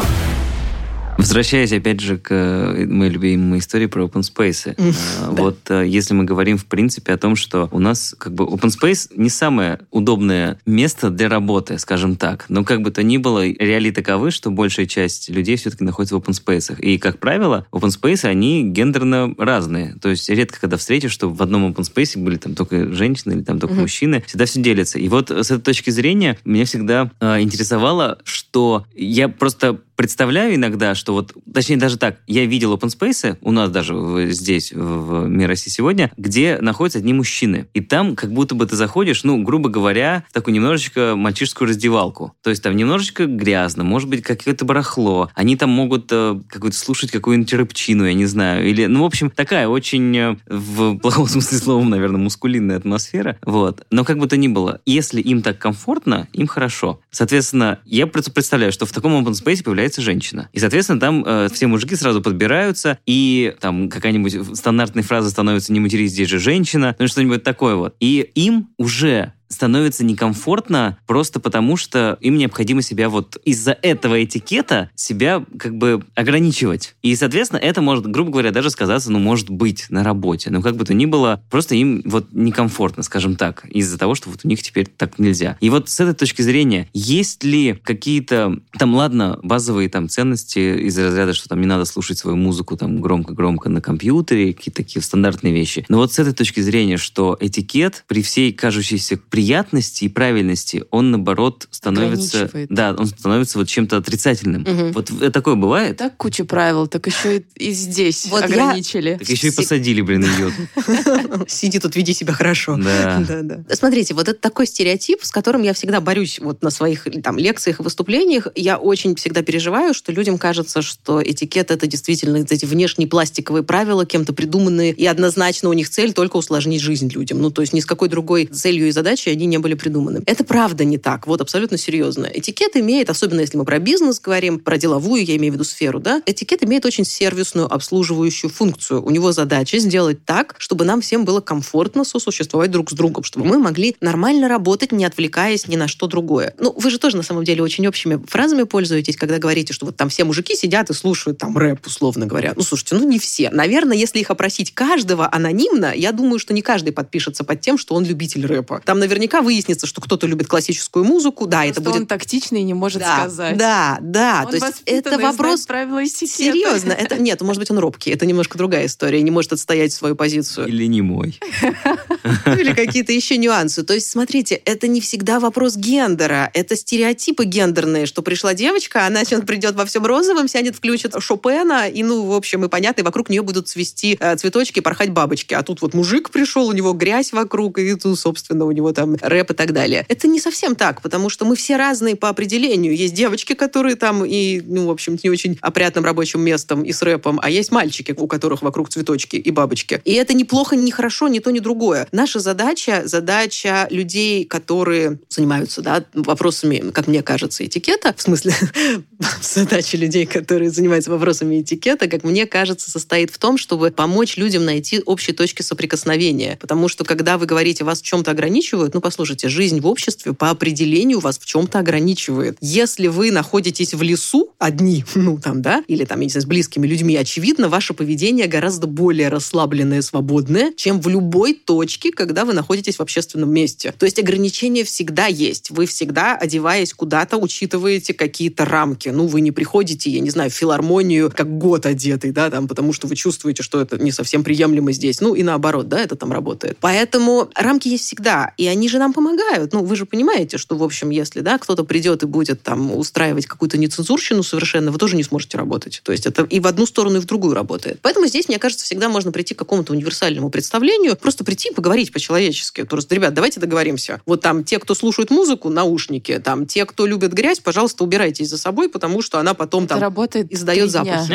Возвращаясь опять же к э, моей любимой истории про open space. Да. Вот э, если мы говорим в принципе о том, что у нас как бы open space не самое удобное место для работы, скажем так. Но как бы то ни было, реалии таковы, что большая часть людей все-таки находится в open space. И, как правило, open space, они гендерно разные. То есть редко, когда встретишь, что в одном open space были там только женщины или там только мужчины, всегда все делится. И вот с этой точки зрения меня всегда э, интересовало, что я просто представляю иногда, что вот, точнее даже так, я видел open space у нас даже здесь, в, в «Мир России сегодня», где находятся одни мужчины. И там как будто бы ты заходишь, ну, грубо говоря, в такую немножечко мальчишескую раздевалку. То есть там немножечко грязно, может быть, какое-то барахло. Они там могут э, какую-то слушать какую-нибудь рыбчину, я не знаю. Или, ну, в общем, такая очень, э, в плохом смысле слова, наверное, мускулинная атмосфера. Вот. Но как бы то ни было, если им так комфортно, им хорошо. Соответственно, я представляю, что в таком open space появляется женщина. И, соответственно, там э, все мужики сразу подбираются, и там какая-нибудь стандартная фраза становится «не матерись, здесь же женщина», ну что-нибудь такое вот. И им уже становится некомфортно просто потому, что им необходимо себя вот из-за этого этикета себя как бы ограничивать. И, соответственно, это может, грубо говоря, даже сказаться, ну, может быть, на работе. Но как бы то ни было, просто им вот некомфортно, скажем так, из-за того, что вот у них теперь так нельзя. И вот с этой точки зрения, есть ли какие-то, там, ладно, базовые там ценности из разряда, что там не надо слушать свою музыку там громко-громко на компьютере, какие-то такие стандартные вещи. Но вот с этой точки зрения, что этикет при всей кажущейся приятности и правильности, он, наоборот, становится... Да, он становится вот чем-то отрицательным. Мгм. Вот такое бывает? Так куча правил, так еще и, и здесь Вот я- ограничили. Так еще и посадили, блин, идиот. Сиди тут, веди себя хорошо. Да. Да, да. Смотрите, вот это такой стереотип, с которым я всегда борюсь вот на своих там лекциях и выступлениях. Я очень всегда переживаю, что людям кажется, что этикет это действительно эти внешние пластиковые правила, кем-то придуманные, и однозначно у них цель только усложнить жизнь людям. Ну, то есть ни с какой другой целью и задачей они не были придуманы. Это правда не так, вот абсолютно серьезно. Этикет имеет, особенно если мы про бизнес говорим, про деловую, я имею в виду сферу, да, этикет имеет очень сервисную, обслуживающую функцию. У него задача сделать так, чтобы нам всем было комфортно сосуществовать друг с другом, чтобы мы могли нормально работать, не отвлекаясь ни на что другое. Ну, вы же тоже, на самом деле, очень общими фразами пользуетесь, когда говорите, что вот там все мужики сидят и слушают там рэп, условно говоря. Ну, слушайте, ну не все. Наверное, если их опросить каждого анонимно, я думаю, что не каждый подпишется под тем, что он любитель рэпа. Там наверняка выяснится, что кто-то любит классическую музыку, да, это Просто будет... он тактичный и не может да, сказать. да, да. Он То есть это вопрос правила. Серьезно, это нет, может быть, он робкий. Это немножко другая история, не может отстоять свою позицию. Или не мой. Ну, Или какие-то еще нюансы. То есть, смотрите, это не всегда вопрос гендера. Это стереотипы гендерные, что пришла девочка, она сейчас придет во всем розовом, сядет, включит Шопена, и, ну, в общем, и понятно, и вокруг нее будут цвести э, цветочки, порхать бабочки. А тут вот мужик пришел, у него грязь вокруг, и тут, собственно, у него там рэп и так далее. Это не совсем так, потому что мы все разные по определению. Есть девочки, которые там и, ну, в общем, не очень опрятным рабочим местом и с рэпом, а есть мальчики, у которых вокруг цветочки и бабочки. И это неплохо, не хорошо, ни то, ни другое. Наша задача, задача людей, которые занимаются да, вопросами, как мне кажется, этикета, в смысле, задача людей, которые занимаются вопросами этикета, как мне кажется, состоит в том, чтобы помочь людям найти общие точки соприкосновения. Потому что, когда вы говорите, вас в чем-то ограничивают, ну, послушайте, жизнь в обществе по определению вас в чем-то ограничивает. Если вы находитесь в лесу одни, ну, там, да, или там, я не знаю, с близкими людьми, очевидно, ваше поведение гораздо более расслабленное, свободное, чем в любой точке, когда вы находитесь в общественном месте. То есть ограничения всегда есть. Вы всегда, одеваясь куда-то, учитываете какие-то рамки. Ну, вы не приходите, я не знаю, в филармонию как год одетый, да, там, потому что вы чувствуете, что это не совсем приемлемо здесь. Ну, и наоборот, да, это там работает. Поэтому рамки есть всегда, и они же нам помогают. Ну, вы же понимаете, что, в общем, если, да, кто-то придет и будет там устраивать какую-то нецензурщину совершенно, вы тоже не сможете работать. То есть это и в одну сторону, и в другую работает. Поэтому здесь, мне кажется, всегда можно прийти к какому-то универсальному представлению, просто прийти и поговорить по-человечески. Просто, ребят, давайте договоримся. Вот там те, кто слушают музыку, наушники, там те, кто любит грязь, пожалуйста, убирайтесь за собой, потому что она потом Это там работает издает запахи.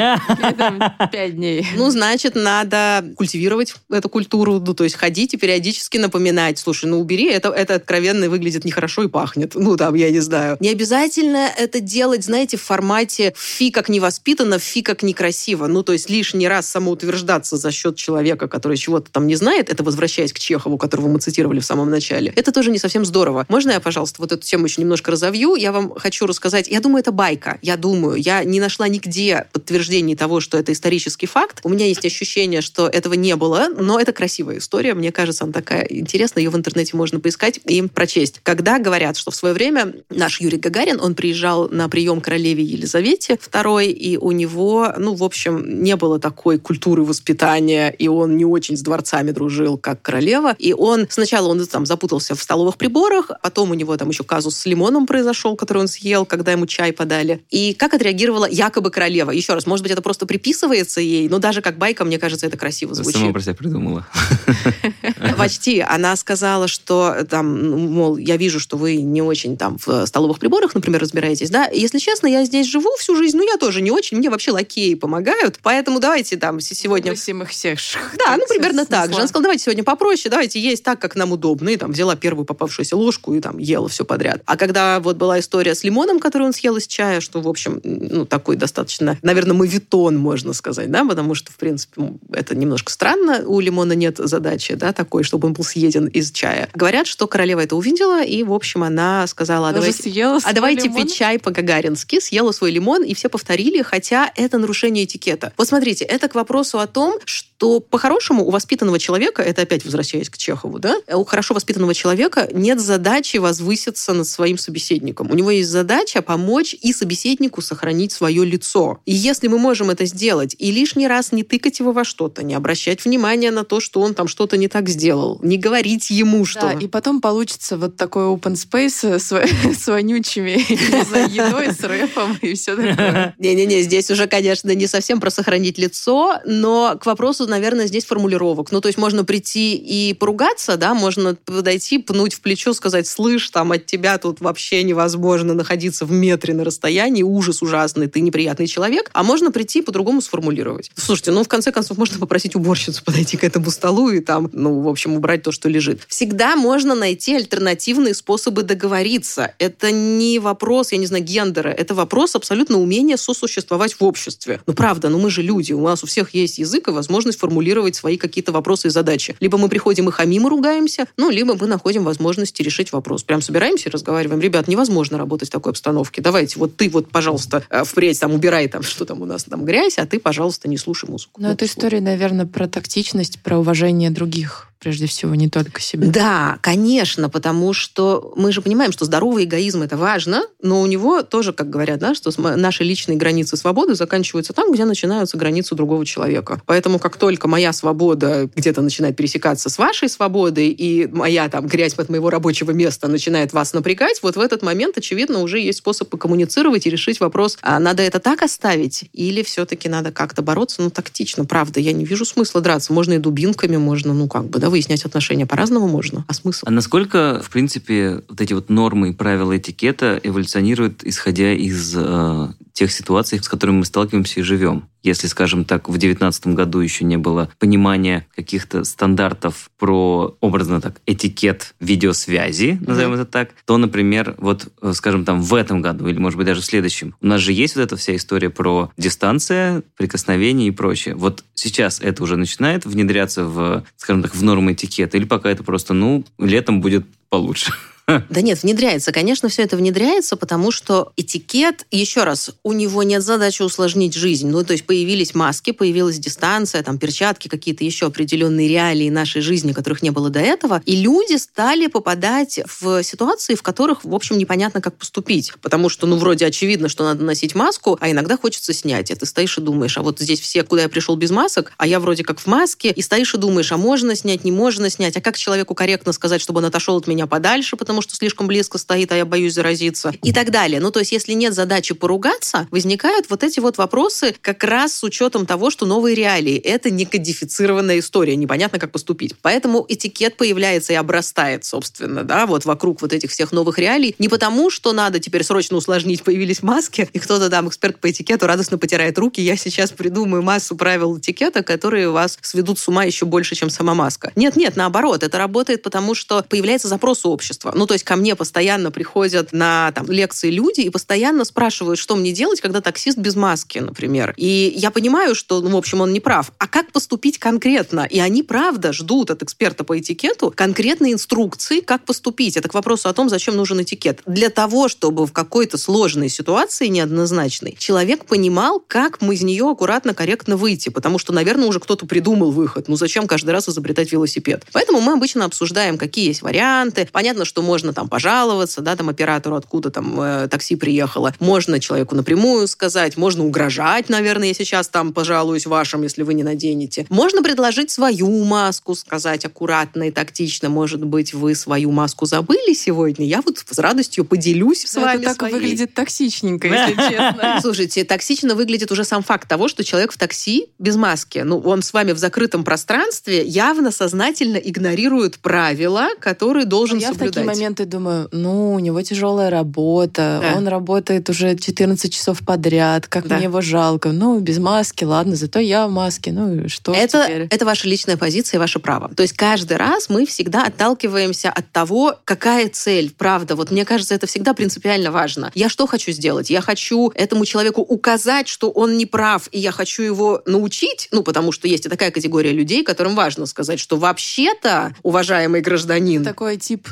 Пять дней. Ну, значит, надо культивировать эту культуру, ну, то есть ходить и периодически напоминать, слушай, ну, убери это, это откровенно выглядит нехорошо и пахнет. Ну, там, я не знаю. Не обязательно это делать, знаете, в формате фи как невоспитанно, фи как некрасиво. Ну, то есть лишний раз самоутверждаться за счет человека, который чего-то там не знает, это возвращаясь к Чехову, которого мы цитировали в самом начале, это тоже не совсем здорово. Можно я, пожалуйста, вот эту тему еще немножко разовью? Я вам хочу рассказать. Я думаю, это байка. Я думаю. Я не нашла нигде подтверждений того, что это исторический факт. У меня есть ощущение, что этого не было, но это красивая история. Мне кажется, она такая интересная. Ее в интернете можно поискать и прочесть. Когда говорят, что в свое время наш Юрий Гагарин, он приезжал на прием королеве Елизавете II, и у него, ну, в общем, не было такой культуры воспитания, и он не очень с дворцами дружил, как королева. И он сначала он там запутался в столовых приборах, потом у него там еще казус с лимоном произошел, который он съел, когда ему чай подали. И как отреагировала якобы королева? Еще раз, может быть, это просто приписывается ей, но даже как байка, мне кажется, это красиво звучит. Сама про себя придумала. Почти. Она сказала, что там, ну, мол, я вижу, что вы не очень там в столовых приборах, например, разбираетесь, да? Если честно, я здесь живу всю жизнь, ну, я тоже не очень, мне вообще лакеи помогают, поэтому давайте там сегодня... Высим их всех. Да, ну, примерно так же. Она сказала, давайте сегодня попроще, давайте есть так, как нам удобно, и там взяла первую попавшуюся ложку и там ела все подряд. А когда вот была история с лимоном, который он съел из чая, что, в общем, ну, такой достаточно, наверное, мавитон, можно сказать, да, потому что, в принципе, это немножко странно, у лимона нет задачи, да, такой, чтобы он был съеден из чая. Говорят, что королева это увидела, и, в общем, она сказала, а давайте, съела а давайте лимон? пить чай по-гагарински, съела свой лимон, и все повторили, хотя это нарушение этикета. Вот смотрите, это к вопросу о том, что по-хорошему у воспитанного человека, это опять возвращаясь к Чехову, да, у хорошо воспитанного человека нет задачи возвыситься над своим собеседником. У него есть задача помочь и собеседнику сохранить свое лицо. И если мы можем это сделать, и лишний раз не тыкать его во что-то, не обращать внимания на то, что он там что-то не так сделал, не говорить ему, что... Да, и потом получится вот такой open space с, с вонючими знаю, едой, с рэпом и все такое. Не-не-не, здесь уже, конечно, не совсем про сохранить лицо, но к вопросу, наверное, здесь формулировок. Ну, то есть можно прийти и поругаться, да, можно подойти, пнуть в плечо, сказать, слышь, там от тебя тут вообще невозможно находиться в метре на расстоянии, ужас ужасный, ты неприятный человек, а можно прийти и по-другому сформулировать. Слушайте, ну, в конце концов, можно попросить уборщицу подойти к этому столу и там, ну, в общем, убрать то, что лежит. Всегда можно найти альтернативные способы договориться. Это не вопрос, я не знаю, гендера, это вопрос абсолютно умения сосуществовать в обществе. Ну, правда, ну мы же люди, у нас у всех есть язык и возможность формулировать свои какие-то вопросы и задачи. Либо мы приходим и хамим и ругаемся, ну, либо мы находим возможности решить вопрос. Прям собираемся и разговариваем. Ребят, невозможно работать в такой обстановке. Давайте, вот ты вот, пожалуйста, э, впредь там убирай там, что там у нас там грязь, а ты, пожалуйста, не слушай музыку. Эта что. история, наверное, про тактичность, про уважение других, прежде всего, не только себя. Да, конечно, потому что мы же понимаем, что здоровый эгоизм это важно, но у него тоже, как говорят, да, что наши личные границы свободы заканчиваются там, где начинаются границы другого человека. Поэтому как только моя свобода где-то начинает пересекаться с вашей свободой, и моя там грязь от моего рабочего места начинает вас напрягать, вот в этот момент, очевидно, уже есть способ покоммуницировать и решить вопрос, а надо это так оставить, или все-таки надо как-то бороться, ну, тактично, правда. Я не вижу смысла драться. Можно и дубинками, можно, ну, как бы, да, выяснять отношения по-разному можно. А смысл? А насколько, в принципе, вот эти вот нормы и правила этикета эволюционируют, исходя из э, тех ситуаций, с которыми мы сталкиваемся и живем? Если, скажем так, в 2019 году еще не было понимания каких-то стандартов про, образно так, этикет видеосвязи, назовем это так, то, например, вот, э, скажем, там в этом году или, может быть, даже в следующем, у нас же есть вот эта вся история про дистанция, прикосновение и прочее. Вот сейчас это уже начинает внедряться в, скажем так, в нормы этикета, или пока это просто, ну, летом будет получше? Да нет, внедряется. Конечно, все это внедряется, потому что этикет, еще раз, у него нет задачи усложнить жизнь. Ну, то есть появились маски, появилась дистанция, там, перчатки, какие-то еще определенные реалии нашей жизни, которых не было до этого. И люди стали попадать в ситуации, в которых, в общем, непонятно, как поступить. Потому что, ну, вроде очевидно, что надо носить маску, а иногда хочется снять. И ты стоишь и думаешь, а вот здесь все, куда я пришел без масок, а я вроде как в маске, и стоишь и думаешь, а можно снять, не можно снять, а как человеку корректно сказать, чтобы он отошел от меня подальше, потому потому что слишком близко стоит, а я боюсь заразиться и так далее. Ну, то есть, если нет задачи поругаться, возникают вот эти вот вопросы как раз с учетом того, что новые реалии. Это не кодифицированная история, непонятно, как поступить. Поэтому этикет появляется и обрастает, собственно, да, вот вокруг вот этих всех новых реалий. Не потому, что надо теперь срочно усложнить, появились маски, и кто-то там, эксперт по этикету, радостно потирает руки. Я сейчас придумаю массу правил этикета, которые вас сведут с ума еще больше, чем сама маска. Нет, нет, наоборот, это работает потому, что появляется запрос у общества. Ну, то есть ко мне постоянно приходят на там, лекции люди и постоянно спрашивают, что мне делать, когда таксист без маски, например. И я понимаю, что, ну, в общем, он не прав. А как поступить конкретно? И они, правда, ждут от эксперта по этикету конкретные инструкции, как поступить. Это к вопросу о том, зачем нужен этикет. Для того, чтобы в какой-то сложной ситуации, неоднозначной, человек понимал, как мы из нее аккуратно, корректно выйти. Потому что, наверное, уже кто-то придумал выход. Ну, зачем каждый раз изобретать велосипед? Поэтому мы обычно обсуждаем, какие есть варианты. Понятно, что можно там пожаловаться, да, там оператору, откуда там э, такси приехало. Можно человеку напрямую сказать, можно угрожать, наверное, я сейчас там пожалуюсь вашим, если вы не наденете. Можно предложить свою маску, сказать аккуратно и тактично. Может быть, вы свою маску забыли сегодня? Я вот с радостью поделюсь с вами Это так своей. выглядит токсичненько, если честно. Слушайте, токсично выглядит уже сам факт того, что человек в такси без маски. Ну, он с вами в закрытом пространстве явно сознательно игнорирует правила, которые должен Я в соблюдать. такие моменты думаю, ну, у него тяжелая работа, Да. он работает уже 14 часов подряд, как Да. мне его жалко. Ну, без маски, ладно, зато я в маске, ну и что Это, теперь? это ваша личная позиция и ваше право. То есть каждый раз мы всегда отталкиваемся от того, какая цель. Правда, вот мне кажется, это всегда принципиально важно. Я что хочу сделать? Я хочу этому человеку указать, что он не прав, и я хочу его научить, ну, потому что есть и такая категория людей, которым важно сказать, что вообще-то, уважаемый гражданин, Такой тип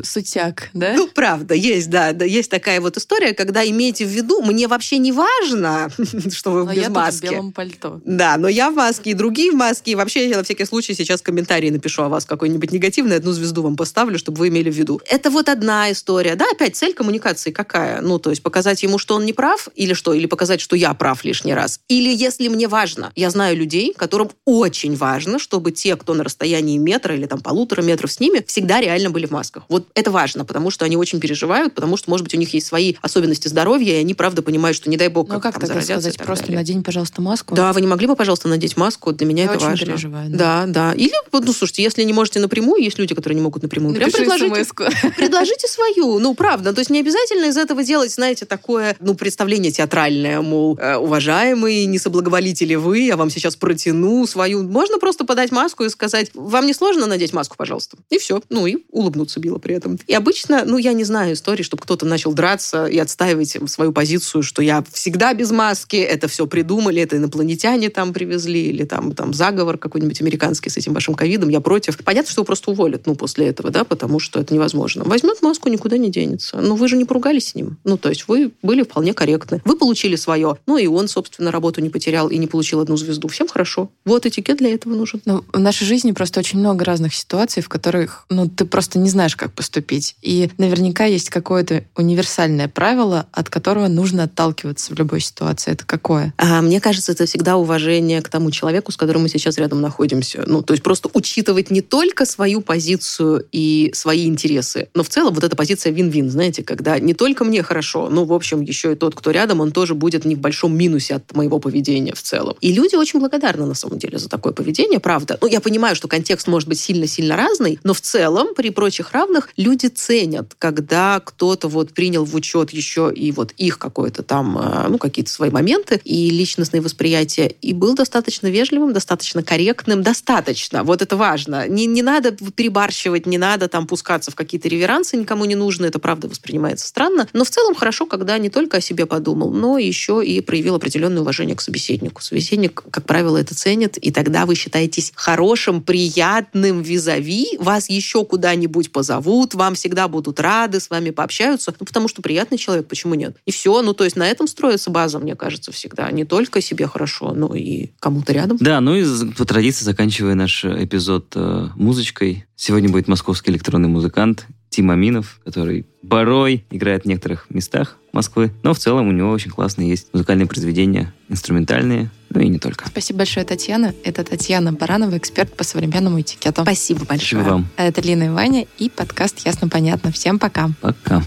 сутяг, да? Ну, правда, есть, да, да, есть такая вот история, когда имейте в виду, мне вообще не важно, что вы Но без я тут в маски. белом пальто. Да, но я в маске, и другие в маске. И вообще я на всякий случай сейчас комментарий напишу о вас какой-нибудь негативный, одну звезду вам поставлю, чтобы вы имели в виду. Это вот одна история. Да, опять цель коммуникации какая? Ну, то есть показать ему, что он не прав, или что? Или показать, что я прав лишний раз. Или если мне важно. Я знаю людей, которым очень важно, чтобы те, кто на расстоянии метра или там полутора метров с ними, всегда реально были в масках. Вот это важно, потому что они очень переживают, потому что, может быть, у них есть свои особенности здоровья, и они, правда, понимают, что не дай бог, Ну, как там тогда сказать? Просто далее. надень, пожалуйста, маску. Да, вы не могли бы, пожалуйста, надеть маску? Для меня Я это очень важно. переживаю, да. Да, да. Или, ну, слушайте, если не можете напрямую, есть люди, которые не могут напрямую. Прям предложите, смс-ку. предложите свою. Ну, правда. То есть не обязательно из этого делать, знаете, такое, ну, представление театральное, мол, э, уважаемый, не соблаговолите ли вы, я вам сейчас протяну свою. Можно просто подать маску и сказать, вам не сложно надеть маску, пожалуйста. И все. Ну, и улыбнуться било при этом. И обычно, ну, я не знаю истории, чтобы кто-то начал драться и отстаивать свою позицию, что я всегда без маски, это все придумали, это инопланетяне там привезли, или там, там заговор какой-нибудь американский с этим вашим ковидом, я против. Понятно, что его просто уволят, ну, после этого, да, потому что это невозможно. Возьмет маску, никуда не денется. Но вы же не поругались с ним. Ну, то есть вы были вполне корректны. Вы получили свое, ну, и он, собственно, работу не потерял и не получил одну звезду. Всем хорошо. Вот этикет для этого нужен. Ну, в нашей жизни просто очень много разных ситуаций, в которых ну, ты просто не знаешь, как поступить. И наверняка есть какое-то универсальное правило, от которого нужно отталкиваться в любой ситуации. Это какое? А мне кажется, это всегда уважение к тому человеку, с которым мы сейчас рядом находимся. Ну, то есть просто учитывать не только свою позицию и свои интересы, но в целом вот эта позиция вин-вин, знаете, когда не только мне хорошо, но, в общем, еще и тот, кто рядом, он тоже будет не в большом минусе от моего поведения в целом. И люди очень благодарны, на самом деле, за такое поведение, правда. Ну, я понимаю, что контекст может быть сильно-сильно разный, но в целом, при прочих равных, люди ценят, когда кто-то вот принял в учет еще и вот их какое-то там, э, ну, какие-то свои моменты и личностные восприятия, и был достаточно вежливым, достаточно корректным, достаточно. Вот это важно. Не, не надо перебарщивать, не надо там пускаться в какие-то реверансы, никому не нужно, это правда воспринимается странно. Но в целом хорошо, когда не только о себе подумал, но еще и проявил определенное уважение к собеседнику. Собеседник, как правило, это ценит, и тогда вы считаетесь хорошим, приятным визави, вас еще куда-нибудь позовут, вам всегда будут рады, с вами пообщаются, ну, потому что приятный человек, почему нет? И все, ну, то есть на этом строится база, мне кажется, всегда. Не только себе хорошо, но и кому-то рядом. Да, ну и по традиции, заканчивая наш эпизод э, музычкой, сегодня будет московский электронный музыкант Тим Аминов, который порой играет в некоторых местах Москвы, но в целом у него очень классные есть музыкальные произведения, инструментальные, Ну и не только. Спасибо большое, Татьяна. Это Татьяна Баранова, эксперт по современному этикету. Спасибо большое. Спасибо вам. Это Лина и Ваня и подкаст «Ясно-понятно». Всем пока. Пока.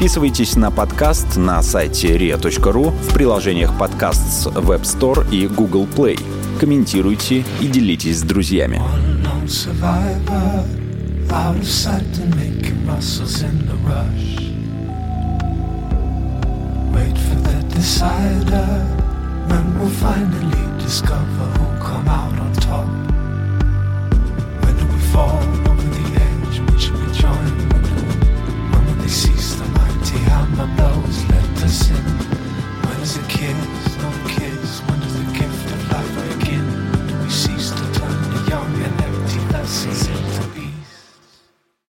Подписывайтесь на подкаст на сайте ria.ru в приложениях подкаст с Web Store и Google Play. Комментируйте и делитесь с друзьями. Wait for the decider, when we'll finally discover